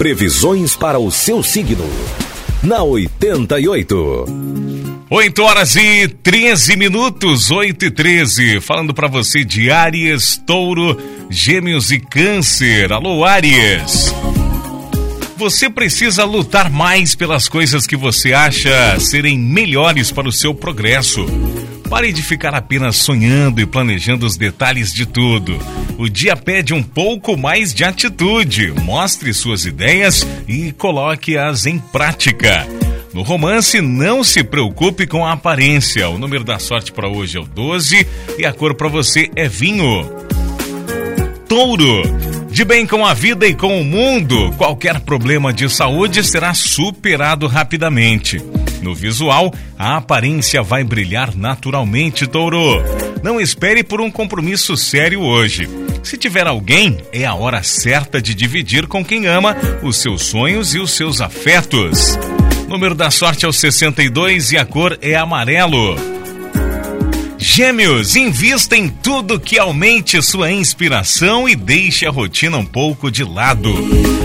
Previsões para o seu signo. Na 88. 8 horas e 13 minutos, 8 e 13. Falando para você de Áries, Touro, Gêmeos e Câncer. Alô, Áries. Você precisa lutar mais pelas coisas que você acha serem melhores para o seu progresso. Pare de ficar apenas sonhando e planejando os detalhes de tudo. O dia pede um pouco mais de atitude. Mostre suas ideias e coloque-as em prática. No romance, não se preocupe com a aparência. O número da sorte para hoje é o 12 e a cor para você é vinho. Touro. De bem com a vida e com o mundo, qualquer problema de saúde será superado rapidamente. No visual, a aparência vai brilhar naturalmente, Touro. Não espere por um compromisso sério hoje. Se tiver alguém, é a hora certa de dividir com quem ama os seus sonhos e os seus afetos. Número da sorte é o 62 e a cor é amarelo. Gêmeos, invista em tudo que aumente sua inspiração e deixe a rotina um pouco de lado.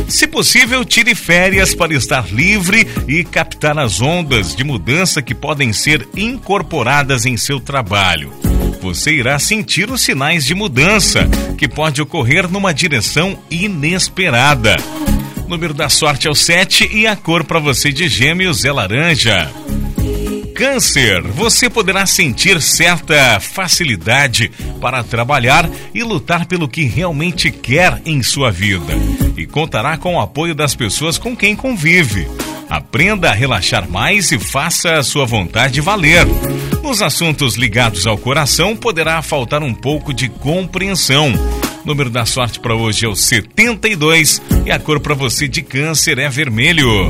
Se possível, tire férias para estar livre e captar as ondas de mudança que podem ser incorporadas em seu trabalho. Você irá sentir os sinais de mudança que pode ocorrer numa direção inesperada. O número da sorte é o 7 e a cor para você de Gêmeos é laranja. Câncer, você poderá sentir certa facilidade para trabalhar e lutar pelo que realmente quer em sua vida. E contará com o apoio das pessoas com quem convive. Aprenda a relaxar mais e faça a sua vontade valer. Nos assuntos ligados ao coração, poderá faltar um pouco de compreensão. O número da sorte para hoje é o 72 e a cor para você de câncer é vermelho.